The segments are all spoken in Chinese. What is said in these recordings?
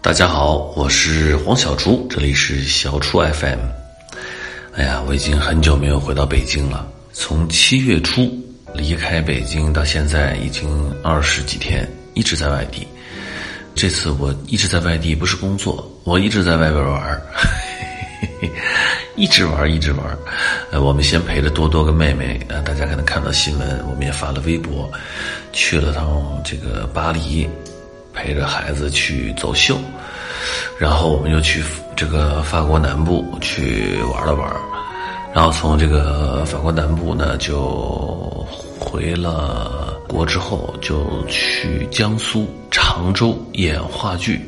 大家好，我是黄小厨，这里是小厨 FM。哎呀，我已经很久没有回到北京了，从七月初离开北京到现在已经二十几天，一直在外地。这次我一直在外地，不是工作，我一直在外边玩儿，一直玩一直玩呃，我们先陪着多多跟妹妹，呃，大家可能看到新闻，我们也发了微博，去了趟这个巴黎。陪着孩子去走秀，然后我们又去这个法国南部去玩了玩，然后从这个法国南部呢就回了国之后就去江苏常州演话剧，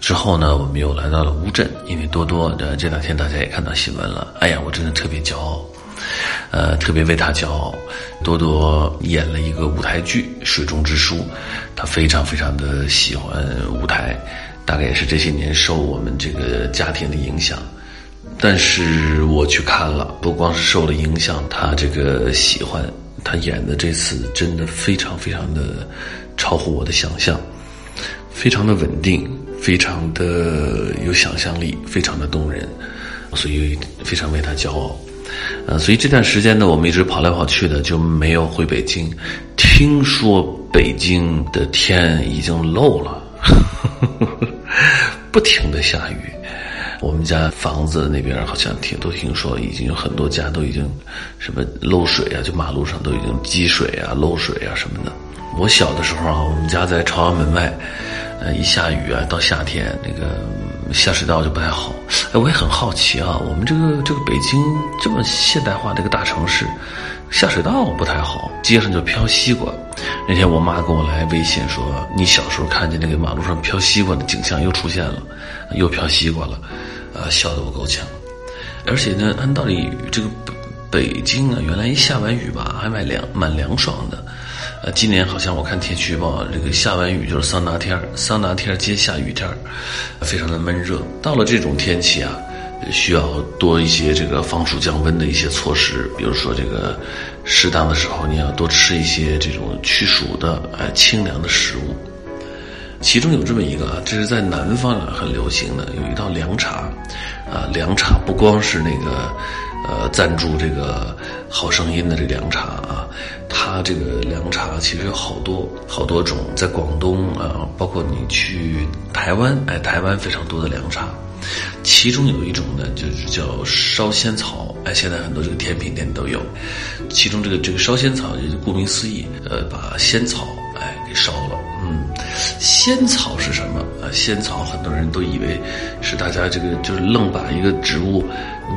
之后呢我们又来到了乌镇，因为多多的这两天大家也看到新闻了，哎呀我真的特别骄傲。呃，特别为他骄傲。多多演了一个舞台剧《水中之书》，他非常非常的喜欢舞台，大概也是这些年受我们这个家庭的影响。但是我去看了，不光是受了影响，他这个喜欢他演的这次真的非常非常的超乎我的想象，非常的稳定，非常的有想象力，非常的动人，所以非常为他骄傲。呃，所以这段时间呢，我们一直跑来跑去的，就没有回北京。听说北京的天已经漏了，不停的下雨。我们家房子那边好像听都听说，已经有很多家都已经什么漏水啊，就马路上都已经积水啊、漏水啊什么的。我小的时候啊，我们家在朝阳门外，呃，一下雨啊，到夏天那个。下水道就不太好，哎，我也很好奇啊，我们这个这个北京这么现代化的一个大城市，下水道不太好，街上就飘西瓜。那天我妈给我来微信说，你小时候看见那个马路上飘西瓜的景象又出现了，又飘西瓜了，啊，笑得我够呛。而且呢，按道理这个北京啊，原来一下完雨吧，还蛮凉蛮凉爽的。呃，今年好像我看天气预报，这个下完雨就是桑拿天儿，桑拿天儿接下雨天儿，非常的闷热。到了这种天气啊，需要多一些这个防暑降温的一些措施，比如说这个适当的时候你要多吃一些这种驱暑的、哎清凉的食物。其中有这么一个，这是在南方啊很流行的，有一道凉茶，啊凉茶不光是那个。呃，赞助这个好声音的这凉茶啊，它这个凉茶其实有好多好多种，在广东啊，包括你去台湾，哎，台湾非常多的凉茶，其中有一种呢，就是叫烧仙草，哎，现在很多这个甜品店都有，其中这个这个烧仙草，就顾名思义，呃，把仙草哎给烧了，仙草是什么啊？仙草很多人都以为是大家这个就是愣把一个植物。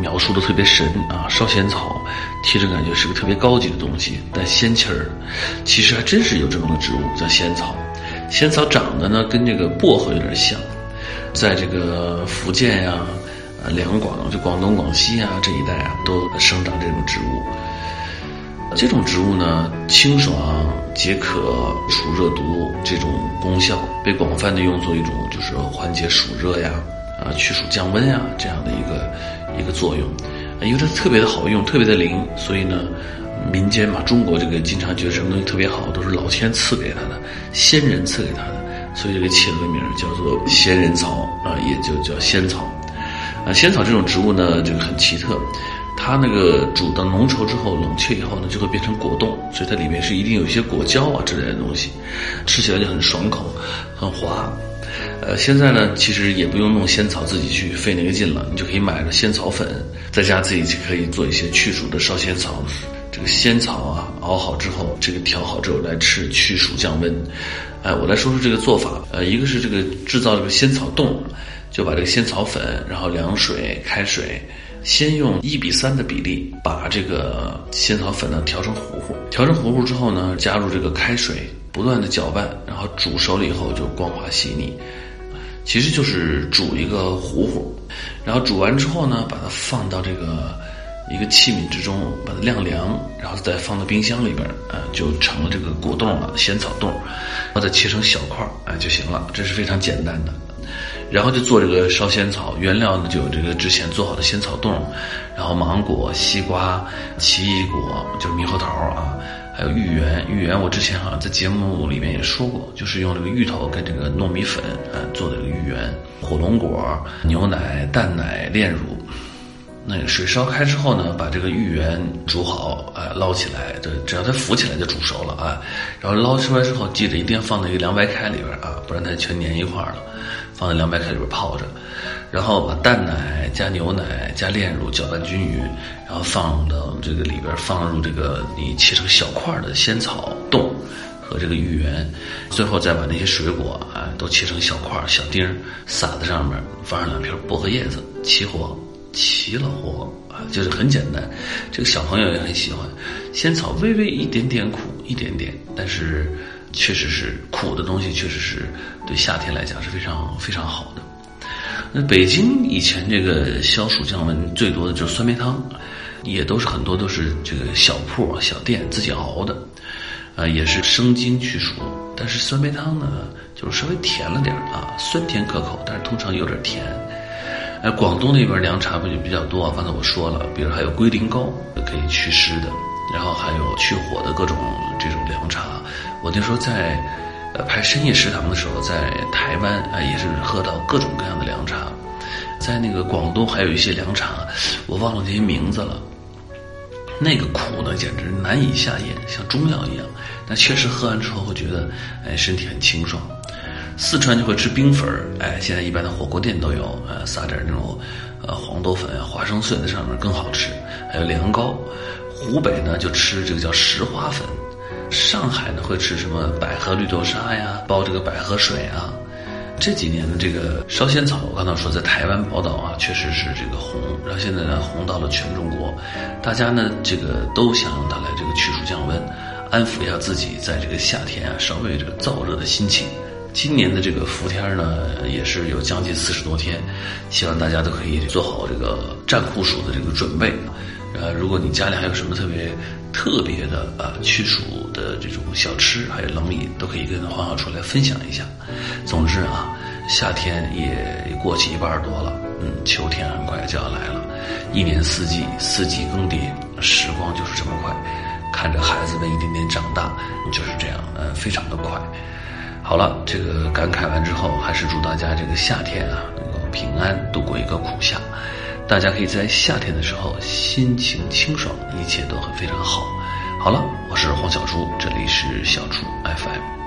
描述的特别神啊，烧仙草，听着感觉是个特别高级的东西，但仙气儿，其实还真是有这种的植物叫仙草。仙草长得呢跟这个薄荷有点像，在这个福建呀、啊两广、就广东、广西啊这一带啊都生长这种植物。这种植物呢清爽、解渴、除热毒这种功效，被广泛的用作一种就是缓解暑热呀。啊，驱暑降温呀，这样的一个一个作用，因为它特别的好用，特别的灵，所以呢，民间嘛，中国这个经常觉得什么东西特别好，都是老天赐给他的，仙人赐给他的，所以这个起了个名叫做仙人草啊，也就叫仙草。啊，仙草这种植物呢，这个很奇特，它那个煮的浓稠之后，冷却以后呢，就会变成果冻，所以它里面是一定有一些果胶啊之类的东西，吃起来就很爽口，很滑。呃，现在呢，其实也不用弄仙草自己去费那个劲了，你就可以买个仙草粉，在家自己就可以做一些去暑的烧仙草。这个仙草啊，熬好之后，这个调好之后来吃，去暑降温。哎，我来说说这个做法。呃，一个是这个制造这个仙草冻，就把这个仙草粉，然后凉水、开水，先用一比三的比例把这个仙草粉呢调成糊糊，调成糊糊之后呢，加入这个开水。不断的搅拌，然后煮熟了以后就光滑细腻，其实就是煮一个糊糊，然后煮完之后呢，把它放到这个一个器皿之中，把它晾凉，然后再放到冰箱里边，呃，就成了这个果冻了，仙草冻，然后再切成小块儿，哎就行了，这是非常简单的。然后就做这个烧仙草，原料呢就有这个之前做好的仙草冻，然后芒果、西瓜、奇异果，就是猕猴桃啊。还有芋圆。芋圆我之前好像在节目里面也说过，就是用这个芋头跟这个糯米粉啊做的这个芋圆。火龙果、牛奶、蛋奶、炼乳。那个水烧开之后呢，把这个芋圆煮好，啊，捞起来，这只要它浮起来就煮熟了啊。然后捞出来之后，记得一定要放在一个凉白开里边啊，不然它全粘一块了。放在凉白开里边泡着，然后把蛋奶加牛奶加炼乳搅拌均匀，然后放到这个里边，放入这个你切成小块的仙草冻和这个芋圆，最后再把那些水果啊都切成小块小丁撒在上面，放上两片薄荷叶子，起火。齐了活啊，就是很简单，这个小朋友也很喜欢。仙草微微一点点苦，一点点，但是确实是苦的东西，确实是对夏天来讲是非常非常好的。那北京以前这个消暑降温最多的就是酸梅汤，也都是很多都是这个小铺小店自己熬的，啊，也是生津去暑。但是酸梅汤呢，就是稍微甜了点啊，酸甜可口，但是通常有点甜。哎，广东那边凉茶不就比较多啊？刚才我说了，比如还有龟苓膏可以祛湿的，然后还有去火的各种这种凉茶。我那时候在呃拍深夜食堂的时候，在台湾啊也是喝到各种各样的凉茶。在那个广东还有一些凉茶，我忘了这些名字了。那个苦呢，简直难以下咽，像中药一样。但确实喝完之后会觉得，哎，身体很清爽。四川就会吃冰粉儿，哎，现在一般的火锅店都有，呃，撒点那种，呃，黄豆粉啊、花生碎在上面更好吃。还有凉糕，湖北呢就吃这个叫石花粉，上海呢会吃什么百合绿豆沙呀，煲这个百合水啊。这几年的这个烧仙草，我刚才说在台湾宝岛啊，确实是这个红，然后现在呢红到了全中国，大家呢这个都想用它来这个去暑降温，安抚一下自己在这个夏天啊稍微这个燥热的心情。今年的这个伏天呢，也是有将近四十多天，希望大家都可以做好这个战酷暑的这个准备。呃，如果你家里还有什么特别特别的啊驱暑的这种小吃，还有冷饮，都可以跟黄小厨来分享一下。总之啊，夏天也过去一半多了，嗯，秋天很快就要来了。一年四季，四季更迭，时光就是这么快，看着孩子们一点点长大，就是这样，呃，非常的快。好了，这个感慨完之后，还是祝大家这个夏天啊能够平安度过一个苦夏。大家可以在夏天的时候心情清爽，一切都会非常好。好了，我是黄小厨，这里是小厨 FM。